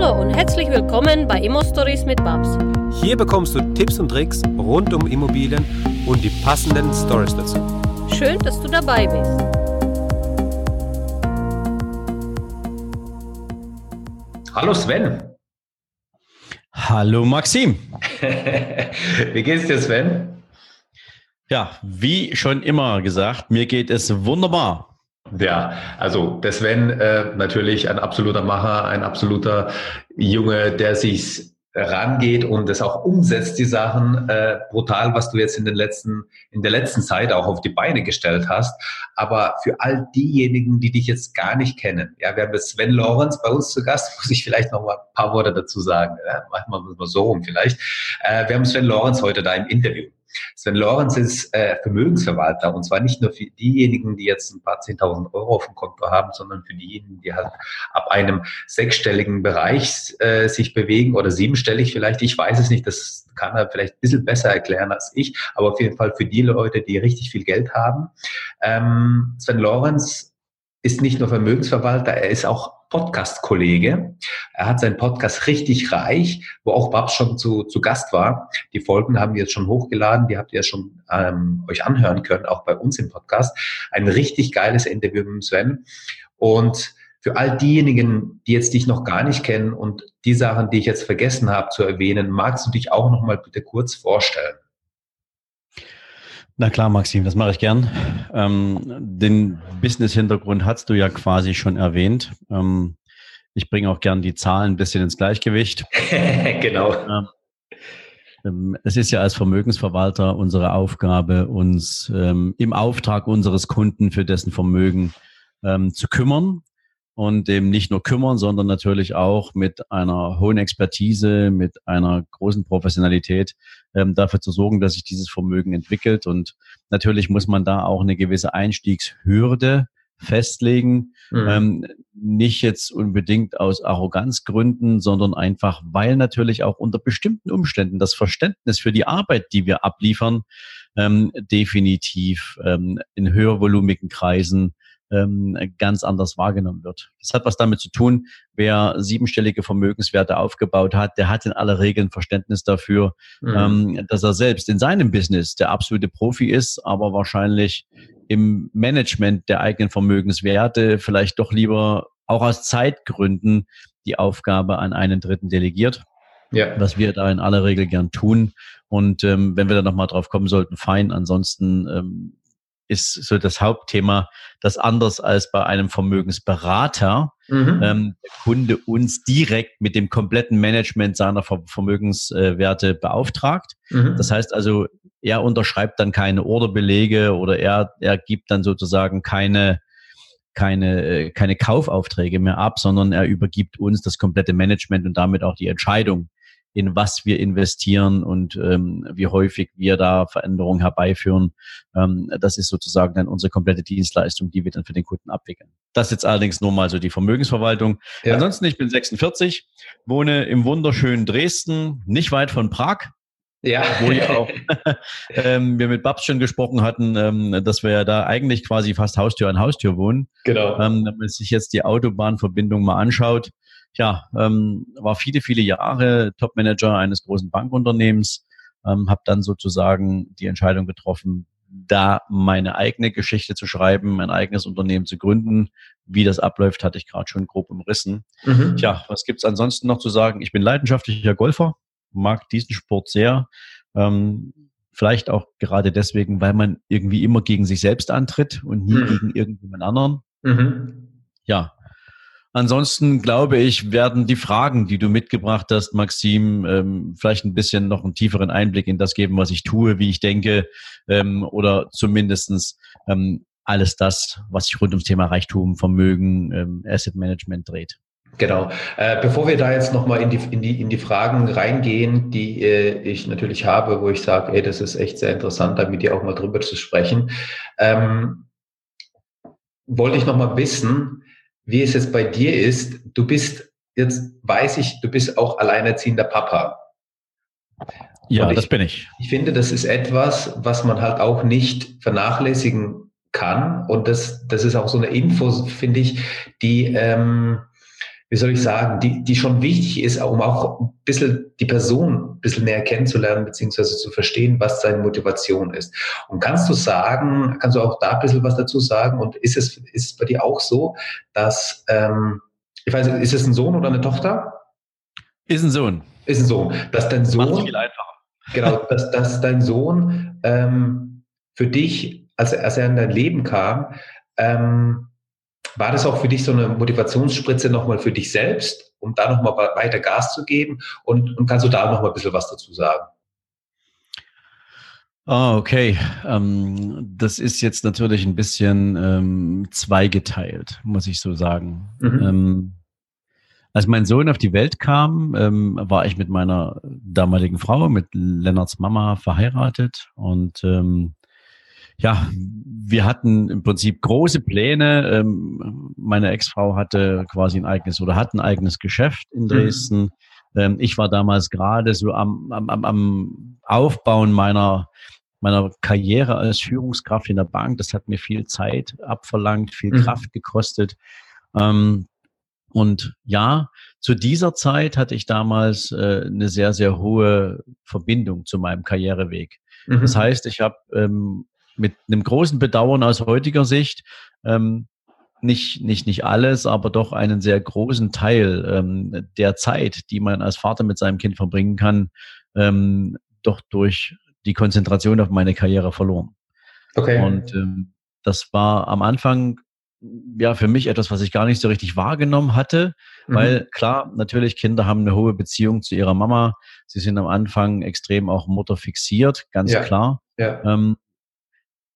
Hallo und herzlich willkommen bei Immo Stories mit Babs. Hier bekommst du Tipps und Tricks rund um Immobilien und die passenden Stories dazu. Schön, dass du dabei bist. Hallo Sven. Hallo Maxim. Wie geht's dir, Sven? Ja, wie schon immer gesagt, mir geht es wunderbar. Ja, also der Sven äh, natürlich ein absoluter Macher, ein absoluter Junge, der sich rangeht und das auch umsetzt, die Sachen äh, brutal, was du jetzt in den letzten, in der letzten Zeit auch auf die Beine gestellt hast. Aber für all diejenigen, die dich jetzt gar nicht kennen, ja, wir haben Sven Lorenz bei uns zu Gast, muss ich vielleicht noch mal ein paar Worte dazu sagen. Ja, machen wir mal so rum vielleicht. Äh, wir haben Sven Lorenz heute da im Interview. Sven Lorenz ist äh, Vermögensverwalter und zwar nicht nur für diejenigen, die jetzt ein paar zehntausend Euro auf dem Konto haben, sondern für diejenigen, die halt ab einem sechsstelligen Bereich äh, sich bewegen oder siebenstellig vielleicht. Ich weiß es nicht, das kann er vielleicht ein bisschen besser erklären als ich, aber auf jeden Fall für die Leute, die richtig viel Geld haben. Ähm, Sven Lorenz ist nicht nur Vermögensverwalter, er ist auch Podcast-Kollege. Er hat seinen Podcast richtig reich, wo auch Babs schon zu, zu Gast war. Die Folgen haben wir jetzt schon hochgeladen, die habt ihr schon ähm, euch anhören können, auch bei uns im Podcast. Ein richtig geiles Interview mit Sven. Und für all diejenigen, die jetzt dich noch gar nicht kennen und die Sachen, die ich jetzt vergessen habe zu erwähnen, magst du dich auch noch mal bitte kurz vorstellen? Na klar, Maxim, das mache ich gern. Ähm, den Business-Hintergrund hast du ja quasi schon erwähnt. Ähm, ich bringe auch gern die Zahlen ein bisschen ins Gleichgewicht. genau. Ähm, es ist ja als Vermögensverwalter unsere Aufgabe, uns ähm, im Auftrag unseres Kunden für dessen Vermögen ähm, zu kümmern und dem nicht nur kümmern, sondern natürlich auch mit einer hohen Expertise, mit einer großen Professionalität ähm, dafür zu sorgen, dass sich dieses Vermögen entwickelt. Und natürlich muss man da auch eine gewisse Einstiegshürde festlegen. Mhm. Ähm, nicht jetzt unbedingt aus Arroganzgründen, sondern einfach, weil natürlich auch unter bestimmten Umständen das Verständnis für die Arbeit, die wir abliefern, ähm, definitiv ähm, in höhervolumigen Kreisen ähm, ganz anders wahrgenommen wird. Das hat was damit zu tun, wer siebenstellige Vermögenswerte aufgebaut hat, der hat in aller Regel ein Verständnis dafür, mhm. ähm, dass er selbst in seinem Business der absolute Profi ist, aber wahrscheinlich im Management der eigenen Vermögenswerte vielleicht doch lieber auch aus Zeitgründen die Aufgabe an einen Dritten delegiert. Ja. Was wir da in aller Regel gern tun. Und ähm, wenn wir da nochmal drauf kommen sollten, fein. Ansonsten ähm, ist so das Hauptthema, dass anders als bei einem Vermögensberater mhm. ähm, der Kunde uns direkt mit dem kompletten Management seiner Vermögenswerte beauftragt. Mhm. Das heißt also, er unterschreibt dann keine Orderbelege oder er, er gibt dann sozusagen keine keine, äh, keine Kaufaufträge mehr ab, sondern er übergibt uns das komplette Management und damit auch die Entscheidung, in was wir investieren und ähm, wie häufig wir da Veränderungen herbeiführen. Ähm, das ist sozusagen dann unsere komplette Dienstleistung, die wir dann für den Kunden abwickeln. Das jetzt allerdings nur mal so die Vermögensverwaltung. Ja. Ansonsten, ich bin 46, wohne im wunderschönen Dresden, nicht weit von Prag. Ja. Wo ich auch ähm, wir mit Babs schon gesprochen hatten, ähm, dass wir ja da eigentlich quasi fast Haustür an Haustür wohnen. Genau. Ähm, wenn man sich jetzt die Autobahnverbindung mal anschaut, ja, ähm, war viele, viele Jahre Topmanager eines großen Bankunternehmens, ähm, habe dann sozusagen die Entscheidung getroffen, da meine eigene Geschichte zu schreiben, mein eigenes Unternehmen zu gründen. Wie das abläuft, hatte ich gerade schon grob umrissen. Mhm. Tja, was gibt's ansonsten noch zu sagen? Ich bin leidenschaftlicher Golfer, mag diesen Sport sehr. Ähm, vielleicht auch gerade deswegen, weil man irgendwie immer gegen sich selbst antritt und nie mhm. gegen irgendjemand anderen. Mhm. Ja, Ansonsten glaube ich, werden die Fragen, die du mitgebracht hast, Maxim, ähm, vielleicht ein bisschen noch einen tieferen Einblick in das geben, was ich tue, wie ich denke, ähm, oder zumindestens ähm, alles das, was sich rund ums Thema Reichtum, Vermögen, Asset Management dreht. Genau. Äh, bevor wir da jetzt nochmal in die, in, die, in die Fragen reingehen, die äh, ich natürlich habe, wo ich sage, ey, das ist echt sehr interessant, da mit dir auch mal drüber zu sprechen, ähm, wollte ich nochmal wissen, wie es jetzt bei dir ist. Du bist, jetzt weiß ich, du bist auch alleinerziehender Papa. Ja, ich, das bin ich. Ich finde, das ist etwas, was man halt auch nicht vernachlässigen kann. Und das, das ist auch so eine Info, finde ich, die, ähm, wie soll ich sagen, die, die schon wichtig ist, um auch ein bisschen die Person ein bisschen näher kennenzulernen, beziehungsweise zu verstehen, was seine Motivation ist. Und kannst du sagen, kannst du auch da ein bisschen was dazu sagen? Und ist es, ist es bei dir auch so, dass, ähm, ich weiß nicht, ist es ein Sohn oder eine Tochter? Ist ein Sohn. Ist ein Sohn. Dass dein Sohn. Viel einfacher. Genau, dass, dass dein Sohn ähm, für dich, als, als er in dein Leben kam, ähm, war das auch für dich so eine Motivationsspritze nochmal für dich selbst, um da nochmal weiter Gas zu geben? Und, und kannst du da nochmal ein bisschen was dazu sagen? Oh, okay. Ähm, das ist jetzt natürlich ein bisschen ähm, zweigeteilt, muss ich so sagen. Mhm. Ähm, als mein Sohn auf die Welt kam, ähm, war ich mit meiner damaligen Frau, mit Lennarts Mama verheiratet und ähm, ja, wir hatten im Prinzip große Pläne. Ähm, meine Ex-Frau hatte quasi ein eigenes oder hat ein eigenes Geschäft in mhm. Dresden. Mhm. ich war damals gerade so am, am, am Aufbauen meiner, meiner Karriere als Führungskraft in der Bank. Das hat mir viel Zeit abverlangt, viel mhm. Kraft gekostet. Ähm, und ja, zu dieser Zeit hatte ich damals äh, eine sehr, sehr hohe Verbindung zu meinem Karriereweg. Mhm. Das heißt, ich habe ähm, mit einem großen Bedauern aus heutiger Sicht ähm, nicht, nicht, nicht alles, aber doch einen sehr großen Teil ähm, der Zeit, die man als Vater mit seinem Kind verbringen kann, ähm, doch durch die Konzentration auf meine Karriere verloren. Okay. Und ähm, das war am Anfang ja für mich etwas, was ich gar nicht so richtig wahrgenommen hatte, mhm. weil klar, natürlich Kinder haben eine hohe Beziehung zu ihrer Mama. Sie sind am Anfang extrem auch Mutter fixiert, ganz ja. klar. Ja. Ähm,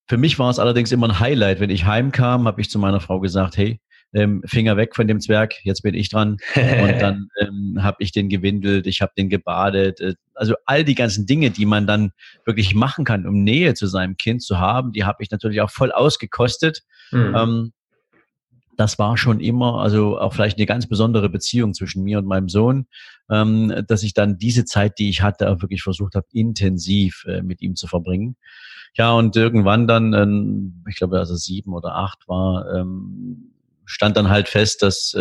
für mich war es allerdings immer ein Highlight. Wenn ich heimkam, habe ich zu meiner Frau gesagt, hey, ähm, Finger weg von dem Zwerg, jetzt bin ich dran. Und dann ähm, habe ich den gewindelt, ich habe den gebadet. Äh, also all die ganzen Dinge, die man dann wirklich machen kann, um Nähe zu seinem Kind zu haben, die habe ich natürlich auch voll ausgekostet. Mhm. Ähm, das war schon immer, also auch vielleicht eine ganz besondere Beziehung zwischen mir und meinem Sohn, ähm, dass ich dann diese Zeit, die ich hatte, auch wirklich versucht habe, intensiv äh, mit ihm zu verbringen. Ja, und irgendwann dann, ähm, ich glaube, also sieben oder acht war, ähm, stand dann halt fest, dass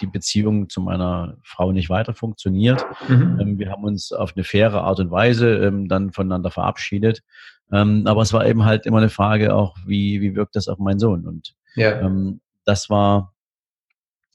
die Beziehung zu meiner Frau nicht weiter funktioniert. Mhm. Wir haben uns auf eine faire Art und Weise dann voneinander verabschiedet. Aber es war eben halt immer eine Frage auch, wie, wie wirkt das auf meinen Sohn? Und ja. ähm, das war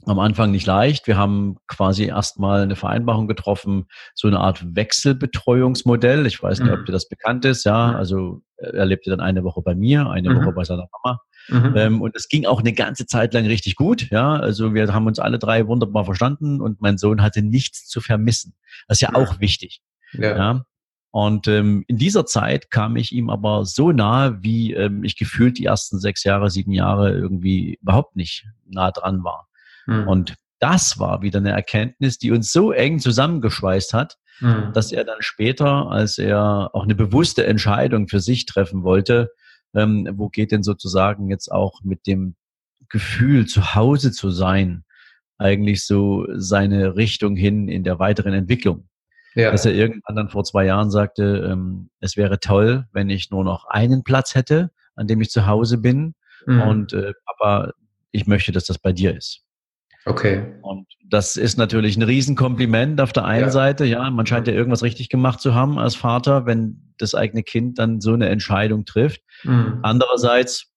am Anfang nicht leicht. Wir haben quasi erstmal eine Vereinbarung getroffen, so eine Art Wechselbetreuungsmodell. Ich weiß nicht, mhm. ob dir das bekannt ist. Ja, also er lebte dann eine Woche bei mir, eine mhm. Woche bei seiner Mama. Mhm. Ähm, und es ging auch eine ganze Zeit lang richtig gut. Ja, also wir haben uns alle drei wunderbar verstanden und mein Sohn hatte nichts zu vermissen. Das ist ja, ja. auch wichtig. Ja. ja? Und ähm, in dieser Zeit kam ich ihm aber so nahe, wie ähm, ich gefühlt die ersten sechs Jahre, sieben Jahre irgendwie überhaupt nicht nah dran war. Mhm. Und das war wieder eine Erkenntnis, die uns so eng zusammengeschweißt hat, mhm. dass er dann später, als er auch eine bewusste Entscheidung für sich treffen wollte, ähm, wo geht denn sozusagen jetzt auch mit dem Gefühl, zu Hause zu sein, eigentlich so seine Richtung hin in der weiteren Entwicklung. Ja. Dass er irgendwann dann vor zwei Jahren sagte, ähm, es wäre toll, wenn ich nur noch einen Platz hätte, an dem ich zu Hause bin. Mhm. Und äh, Papa, ich möchte, dass das bei dir ist. Okay. Und das ist natürlich ein Riesenkompliment auf der einen ja. Seite. Ja, man scheint ja irgendwas richtig gemacht zu haben als Vater, wenn das eigene Kind dann so eine Entscheidung trifft. Mhm. Andererseits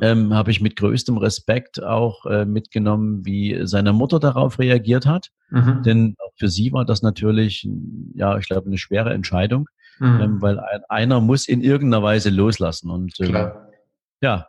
ähm, habe ich mit größtem Respekt auch äh, mitgenommen, wie seine Mutter darauf reagiert hat. Mhm. Denn für sie war das natürlich, ja, ich glaube, eine schwere Entscheidung, mhm. ähm, weil ein, einer muss in irgendeiner Weise loslassen. Und ähm, ja,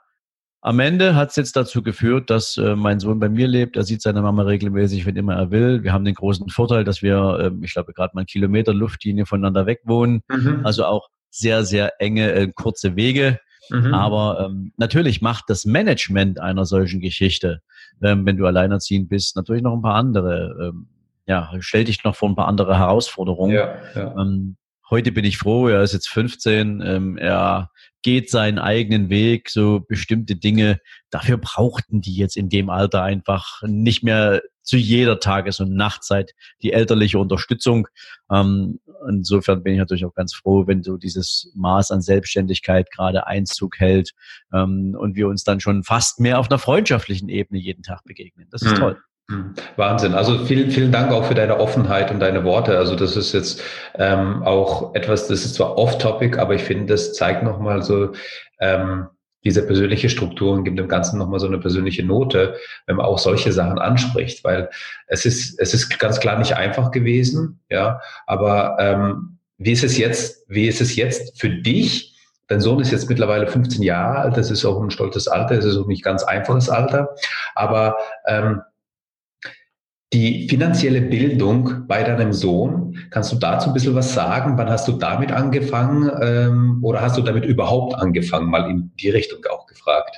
am Ende hat es jetzt dazu geführt, dass äh, mein Sohn bei mir lebt. Er sieht seine Mama regelmäßig, wenn immer er will. Wir haben den großen Vorteil, dass wir, äh, ich glaube, gerade mal einen Kilometer Luftlinie voneinander weg wohnen. Mhm. Also auch sehr, sehr enge, äh, kurze Wege. Mhm. Aber ähm, natürlich macht das Management einer solchen Geschichte, ähm, wenn du alleinerziehend bist, natürlich noch ein paar andere, ähm, ja, stellt dich noch vor ein paar andere Herausforderungen. Ja, ja. Ähm, heute bin ich froh, er ist jetzt 15, ähm, er geht seinen eigenen Weg, so bestimmte Dinge. Dafür brauchten die jetzt in dem Alter einfach nicht mehr zu jeder Tages- und Nachtzeit die elterliche Unterstützung. Ähm, insofern bin ich natürlich auch ganz froh, wenn so dieses Maß an Selbstständigkeit gerade Einzug hält ähm, und wir uns dann schon fast mehr auf einer freundschaftlichen Ebene jeden Tag begegnen. Das ist hm. toll. Hm. Wahnsinn. Also vielen, vielen Dank auch für deine Offenheit und deine Worte. Also das ist jetzt ähm, auch etwas, das ist zwar off-topic, aber ich finde, das zeigt nochmal so ähm, diese persönliche Struktur und gibt dem Ganzen nochmal so eine persönliche Note, wenn man auch solche Sachen anspricht, weil es ist, es ist ganz klar nicht einfach gewesen, ja, aber ähm, wie ist es jetzt, wie ist es jetzt für dich? Dein Sohn ist jetzt mittlerweile 15 Jahre alt, das ist auch ein stolzes Alter, das ist auch nicht ganz einfaches Alter, aber ähm, die finanzielle Bildung bei deinem Sohn, kannst du dazu ein bisschen was sagen? Wann hast du damit angefangen ähm, oder hast du damit überhaupt angefangen? Mal in die Richtung auch gefragt.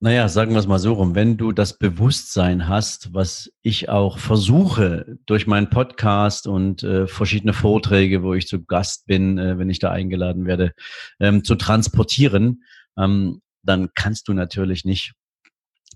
Naja, sagen wir es mal so rum. Wenn du das Bewusstsein hast, was ich auch versuche durch meinen Podcast und äh, verschiedene Vorträge, wo ich zu Gast bin, äh, wenn ich da eingeladen werde, ähm, zu transportieren, ähm, dann kannst du natürlich nicht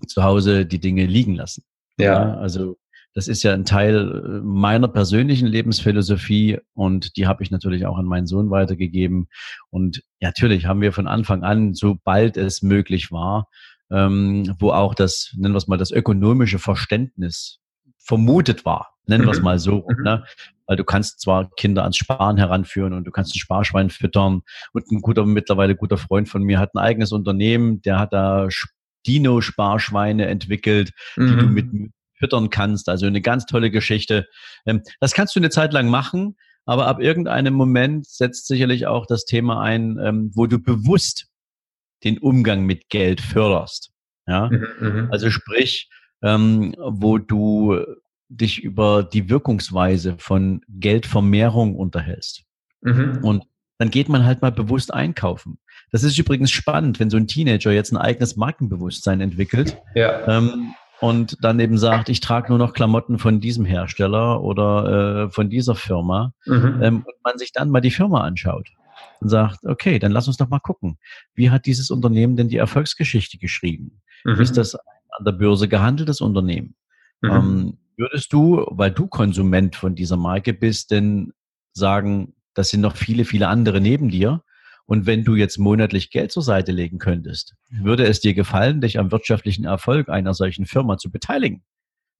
zu Hause die Dinge liegen lassen. Ja. Also das ist ja ein Teil äh, meiner persönlichen Lebensphilosophie und die habe ich natürlich auch an meinen Sohn weitergegeben. Und natürlich haben wir von Anfang an, sobald es möglich war, ähm, wo auch das, nennen wir es mal, das ökonomische Verständnis vermutet war, nennen wir es mhm. mal so, mhm. ne? weil du kannst zwar Kinder ans Sparen heranführen und du kannst ein Sparschwein füttern und ein guter, mittlerweile guter Freund von mir hat ein eigenes Unternehmen, der hat da Dino-Sparschweine entwickelt, mhm. die du mhm. mit füttern kannst. Also eine ganz tolle Geschichte. Ähm, das kannst du eine Zeit lang machen, aber ab irgendeinem Moment setzt sicherlich auch das Thema ein, ähm, wo du bewusst den Umgang mit Geld förderst. Ja, mhm, mhm. also sprich, ähm, wo du dich über die Wirkungsweise von Geldvermehrung unterhältst. Mhm. Und dann geht man halt mal bewusst einkaufen. Das ist übrigens spannend, wenn so ein Teenager jetzt ein eigenes Markenbewusstsein entwickelt ja. ähm, und dann eben sagt, ich trage nur noch Klamotten von diesem Hersteller oder äh, von dieser Firma mhm. ähm, und man sich dann mal die Firma anschaut und sagt, okay, dann lass uns doch mal gucken, wie hat dieses Unternehmen denn die Erfolgsgeschichte geschrieben? Mhm. Ist das ein an der Börse gehandeltes Unternehmen? Mhm. Ähm, würdest du, weil du Konsument von dieser Marke bist, denn sagen, das sind noch viele, viele andere neben dir. Und wenn du jetzt monatlich Geld zur Seite legen könntest, würde es dir gefallen, dich am wirtschaftlichen Erfolg einer solchen Firma zu beteiligen?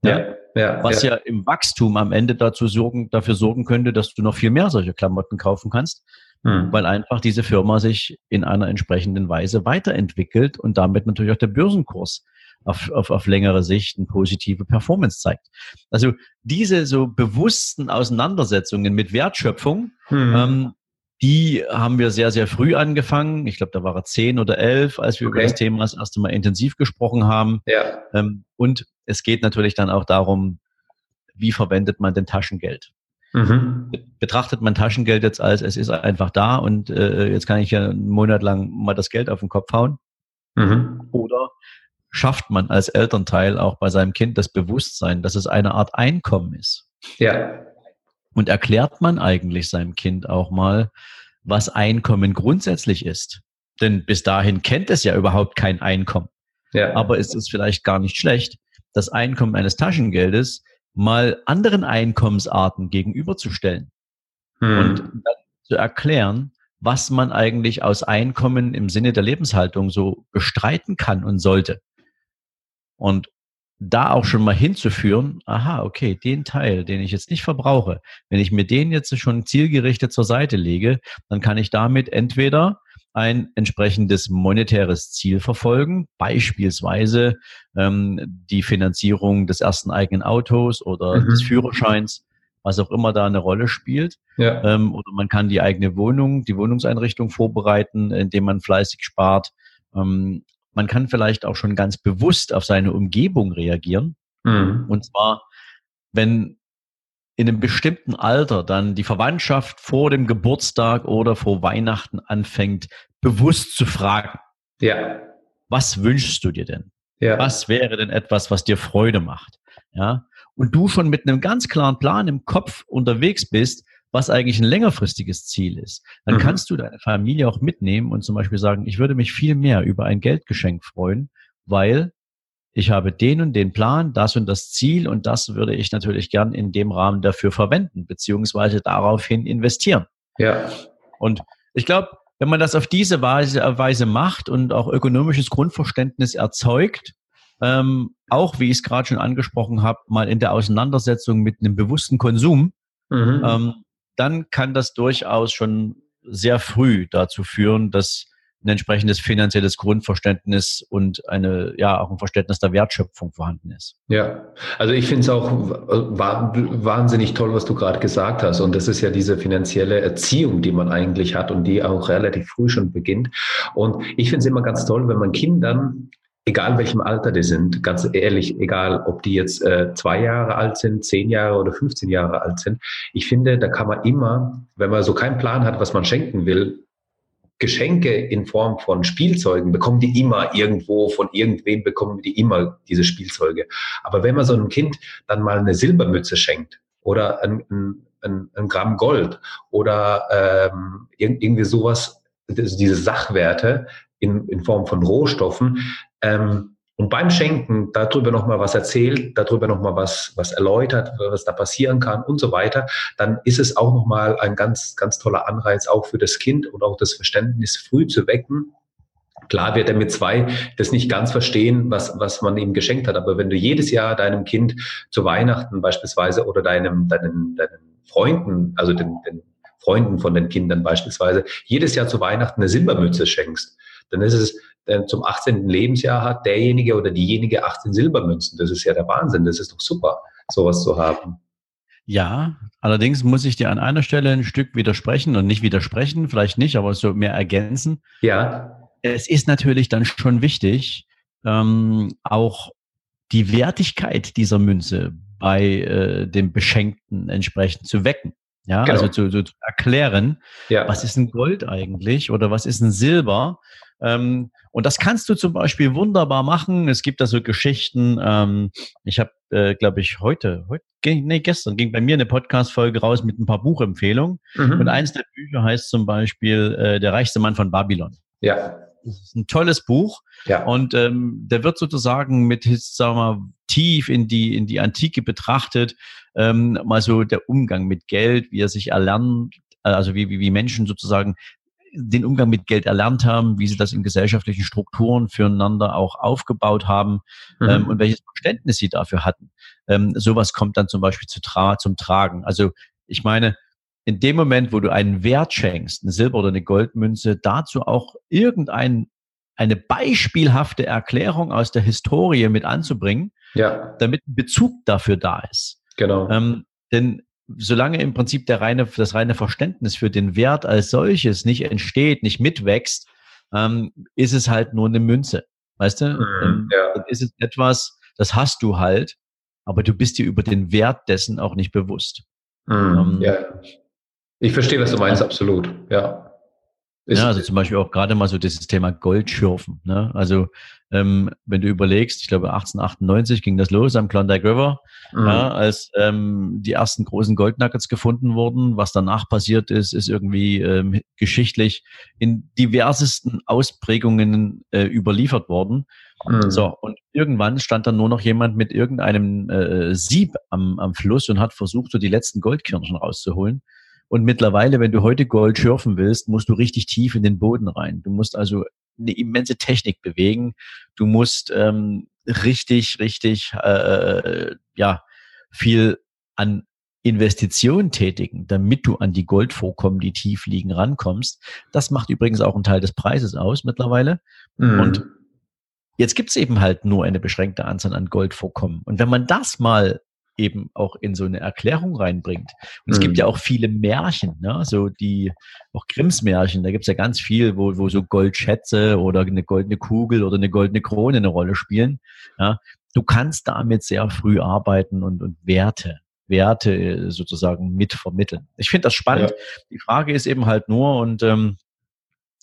Ja, ja, ja was ja. ja. im Wachstum am Ende dazu sorgen, dafür sorgen könnte, dass du noch viel mehr solche Klamotten kaufen kannst, hm. weil einfach diese Firma sich in einer entsprechenden Weise weiterentwickelt und damit natürlich auch der Börsenkurs auf, auf, auf längere Sicht eine positive Performance zeigt. Also diese so bewussten Auseinandersetzungen mit Wertschöpfung, hm. ähm, die haben wir sehr, sehr früh angefangen. Ich glaube, da war er zehn oder elf, als wir okay. über das Thema das erste Mal intensiv gesprochen haben. Ja. Ähm, und es geht natürlich dann auch darum, wie verwendet man denn Taschengeld? Mhm. Betrachtet man Taschengeld jetzt als, es ist einfach da und äh, jetzt kann ich ja einen Monat lang mal das Geld auf den Kopf hauen? Mhm. Oder schafft man als Elternteil auch bei seinem Kind das Bewusstsein, dass es eine Art Einkommen ist. Ja. Und erklärt man eigentlich seinem Kind auch mal, was Einkommen grundsätzlich ist. Denn bis dahin kennt es ja überhaupt kein Einkommen. Ja. Aber es ist vielleicht gar nicht schlecht, das Einkommen eines Taschengeldes mal anderen Einkommensarten gegenüberzustellen. Hm. Und dann zu erklären, was man eigentlich aus Einkommen im Sinne der Lebenshaltung so bestreiten kann und sollte. Und da auch schon mal hinzuführen, aha, okay, den Teil, den ich jetzt nicht verbrauche, wenn ich mir den jetzt schon zielgerichtet zur Seite lege, dann kann ich damit entweder ein entsprechendes monetäres Ziel verfolgen, beispielsweise ähm, die Finanzierung des ersten eigenen Autos oder mhm. des Führerscheins, was auch immer da eine Rolle spielt. Ja. Ähm, oder man kann die eigene Wohnung, die Wohnungseinrichtung vorbereiten, indem man fleißig spart. Ähm, man kann vielleicht auch schon ganz bewusst auf seine Umgebung reagieren. Mhm. Und zwar, wenn in einem bestimmten Alter dann die Verwandtschaft vor dem Geburtstag oder vor Weihnachten anfängt, bewusst zu fragen. Ja. Was wünschst du dir denn? Ja. Was wäre denn etwas, was dir Freude macht? Ja. Und du schon mit einem ganz klaren Plan im Kopf unterwegs bist, was eigentlich ein längerfristiges Ziel ist, dann mhm. kannst du deine Familie auch mitnehmen und zum Beispiel sagen, ich würde mich viel mehr über ein Geldgeschenk freuen, weil ich habe den und den Plan, das und das Ziel und das würde ich natürlich gern in dem Rahmen dafür verwenden, beziehungsweise daraufhin investieren. Ja. Und ich glaube, wenn man das auf diese Weise, Weise macht und auch ökonomisches Grundverständnis erzeugt, ähm, auch wie ich es gerade schon angesprochen habe, mal in der Auseinandersetzung mit einem bewussten Konsum, mhm. ähm, dann kann das durchaus schon sehr früh dazu führen, dass ein entsprechendes finanzielles Grundverständnis und eine, ja, auch ein Verständnis der Wertschöpfung vorhanden ist. Ja, also ich finde es auch wahnsinnig toll, was du gerade gesagt hast. Und das ist ja diese finanzielle Erziehung, die man eigentlich hat und die auch relativ früh schon beginnt. Und ich finde es immer ganz toll, wenn man Kindern egal welchem Alter die sind, ganz ehrlich, egal ob die jetzt äh, zwei Jahre alt sind, zehn Jahre oder 15 Jahre alt sind, ich finde, da kann man immer, wenn man so keinen Plan hat, was man schenken will, Geschenke in Form von Spielzeugen bekommen die immer irgendwo, von irgendwem bekommen die immer diese Spielzeuge. Aber wenn man so einem Kind dann mal eine Silbermütze schenkt oder ein, ein, ein Gramm Gold oder ähm, irgendwie sowas, diese Sachwerte in, in Form von Rohstoffen, ähm, und beim Schenken darüber nochmal was erzählt, darüber nochmal was, was erläutert, was da passieren kann und so weiter, dann ist es auch nochmal ein ganz, ganz toller Anreiz auch für das Kind und auch das Verständnis früh zu wecken. Klar wird er mit zwei das nicht ganz verstehen, was, was man ihm geschenkt hat. Aber wenn du jedes Jahr deinem Kind zu Weihnachten beispielsweise oder deinem, deinen, deinen Freunden, also den, den Freunden von den Kindern beispielsweise, jedes Jahr zu Weihnachten eine Silbermütze schenkst, dann ist es denn zum 18. Lebensjahr hat derjenige oder diejenige 18 Silbermünzen. Das ist ja der Wahnsinn. Das ist doch super, sowas zu haben. Ja, allerdings muss ich dir an einer Stelle ein Stück widersprechen und nicht widersprechen, vielleicht nicht, aber so mehr ergänzen. Ja. Es ist natürlich dann schon wichtig, ähm, auch die Wertigkeit dieser Münze bei äh, dem Beschenkten entsprechend zu wecken. Ja, genau. also zu, zu, zu erklären, ja. was ist ein Gold eigentlich oder was ist ein Silber ähm, und das kannst du zum Beispiel wunderbar machen. Es gibt da so Geschichten. Ähm, ich habe, äh, glaube ich, heute, heute, nee, gestern ging bei mir eine Podcast-Folge raus mit ein paar Buchempfehlungen. Mhm. Und eins der Bücher heißt zum Beispiel äh, Der reichste Mann von Babylon. Ja. Das ist ein tolles Buch. Ja. Und ähm, der wird sozusagen mit, sagen wir mal, tief in die, in die Antike betrachtet, ähm, mal so der Umgang mit Geld, wie er sich erlernt, also wie, wie, wie Menschen sozusagen den Umgang mit Geld erlernt haben, wie sie das in gesellschaftlichen Strukturen füreinander auch aufgebaut haben mhm. ähm, und welches Verständnis sie dafür hatten. Ähm, sowas kommt dann zum Beispiel zu tra zum Tragen. Also ich meine, in dem Moment, wo du einen Wert schenkst, eine Silber- oder eine Goldmünze, dazu auch irgendein eine beispielhafte Erklärung aus der Historie mit anzubringen, ja. damit ein Bezug dafür da ist. Genau. Ähm, denn solange im Prinzip der reine, das reine Verständnis für den Wert als solches nicht entsteht, nicht mitwächst, ähm, ist es halt nur eine Münze. Weißt du? Mhm, ja. Dann ist es etwas, das hast du halt, aber du bist dir über den Wert dessen auch nicht bewusst. Mhm, ähm, ja. Ich verstehe, was du meinst, absolut. Ja. Ist ja, also zum Beispiel auch gerade mal so dieses Thema Goldschürfen. Ne? Also ähm, wenn du überlegst, ich glaube 1898 ging das los am Klondike River, mhm. ja, als ähm, die ersten großen Goldnuggets gefunden wurden. Was danach passiert ist, ist irgendwie ähm, geschichtlich in diversesten Ausprägungen äh, überliefert worden. Mhm. So, und irgendwann stand dann nur noch jemand mit irgendeinem äh, Sieb am, am Fluss und hat versucht, so die letzten Goldkirnchen rauszuholen. Und mittlerweile, wenn du heute Gold schürfen willst, musst du richtig tief in den Boden rein. Du musst also eine immense Technik bewegen. Du musst ähm, richtig, richtig, äh, ja, viel an Investitionen tätigen, damit du an die Goldvorkommen, die tief liegen, rankommst. Das macht übrigens auch einen Teil des Preises aus mittlerweile. Mhm. Und jetzt gibt's eben halt nur eine beschränkte Anzahl an Goldvorkommen. Und wenn man das mal eben auch in so eine Erklärung reinbringt. Und mhm. es gibt ja mhm. auch viele Märchen, ne? so die, auch Grimms Märchen, da gibt's ja ganz viel, wo, wo so Goldschätze oder eine goldene Kugel oder eine goldene Krone eine Rolle spielen. Ja? Du kannst damit sehr früh arbeiten und, und Werte, Werte äh, sozusagen mit vermitteln. Ich finde das spannend. Ja. Die Frage ist eben halt nur, und ähm,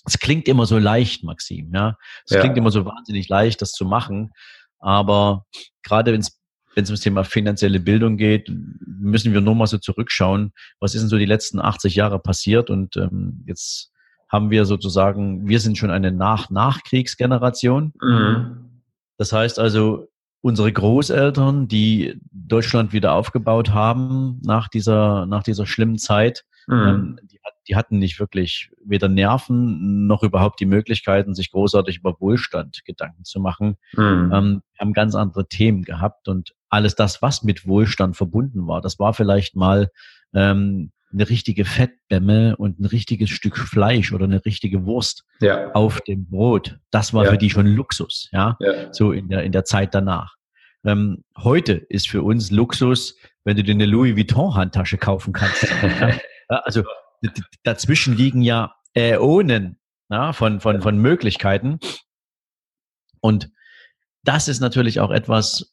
es klingt immer so leicht, Maxim, ja. Es ja. klingt immer so wahnsinnig leicht, das zu machen. Aber gerade wenn es wenn es ums Thema finanzielle Bildung geht, müssen wir nur mal so zurückschauen, was ist denn so die letzten 80 Jahre passiert und ähm, jetzt haben wir sozusagen, wir sind schon eine Nach-Nachkriegsgeneration. Mhm. Das heißt also, unsere Großeltern, die Deutschland wieder aufgebaut haben nach dieser, nach dieser schlimmen Zeit, mhm. ähm, die, die hatten nicht wirklich weder Nerven noch überhaupt die Möglichkeiten, sich großartig über Wohlstand Gedanken zu machen. Mhm. Ähm, haben ganz andere Themen gehabt und alles das, was mit Wohlstand verbunden war, das war vielleicht mal ähm, eine richtige Fettbämme und ein richtiges Stück Fleisch oder eine richtige Wurst ja. auf dem Brot. Das war ja. für die schon Luxus, ja? ja, so in der, in der Zeit danach. Ähm, heute ist für uns Luxus, wenn du dir eine Louis Vuitton Handtasche kaufen kannst. Also dazwischen liegen ja Äonen ja, von, von, von Möglichkeiten. Und das ist natürlich auch etwas,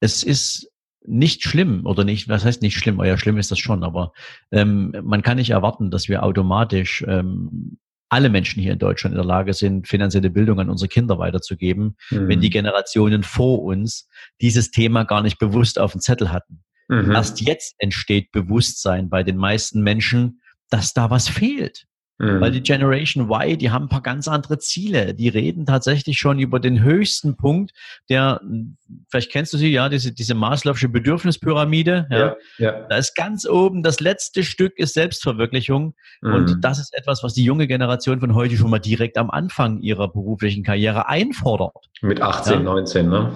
es ist nicht schlimm oder nicht, was heißt nicht schlimm, ja, schlimm ist das schon, aber ähm, man kann nicht erwarten, dass wir automatisch ähm, alle Menschen hier in Deutschland in der Lage sind, finanzielle Bildung an unsere Kinder weiterzugeben, mhm. wenn die Generationen vor uns dieses Thema gar nicht bewusst auf dem Zettel hatten. Mhm. Erst jetzt entsteht Bewusstsein bei den meisten Menschen, dass da was fehlt. Mhm. Weil die Generation Y, die haben ein paar ganz andere Ziele. Die reden tatsächlich schon über den höchsten Punkt, der, vielleicht kennst du sie, ja, diese, diese Maslow'sche Bedürfnispyramide. Ja, ja, ja. Da ist ganz oben, das letzte Stück ist Selbstverwirklichung. Mhm. Und das ist etwas, was die junge Generation von heute schon mal direkt am Anfang ihrer beruflichen Karriere einfordert. Mit 18, ja? 19, ne?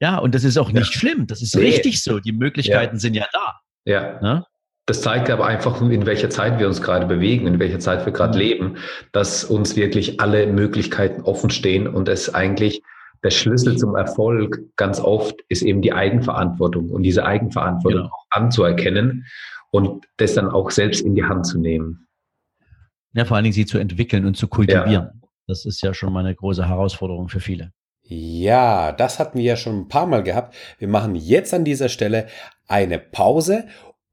Ja, und das ist auch nicht schlimm. Das ist nee. richtig so. Die Möglichkeiten sind ja da. Ja. Ne? Das zeigt aber einfach, in welcher Zeit wir uns gerade bewegen, in welcher Zeit wir gerade mhm. leben, dass uns wirklich alle Möglichkeiten offen stehen und es eigentlich der Schlüssel zum Erfolg ganz oft ist eben die Eigenverantwortung und diese Eigenverantwortung genau. auch anzuerkennen und das dann auch selbst in die Hand zu nehmen. Ja, vor allen Dingen sie zu entwickeln und zu kultivieren. Ja. Das ist ja schon mal eine große Herausforderung für viele. Ja, das hatten wir ja schon ein paar Mal gehabt. Wir machen jetzt an dieser Stelle eine Pause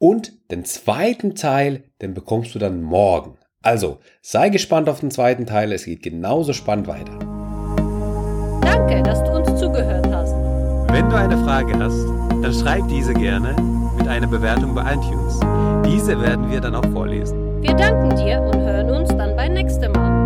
und den zweiten Teil, den bekommst du dann morgen. Also, sei gespannt auf den zweiten Teil, es geht genauso spannend weiter. Danke, dass du uns zugehört hast. Wenn du eine Frage hast, dann schreib diese gerne mit einer Bewertung bei iTunes. Diese werden wir dann auch vorlesen. Wir danken dir und hören uns dann beim nächsten Mal.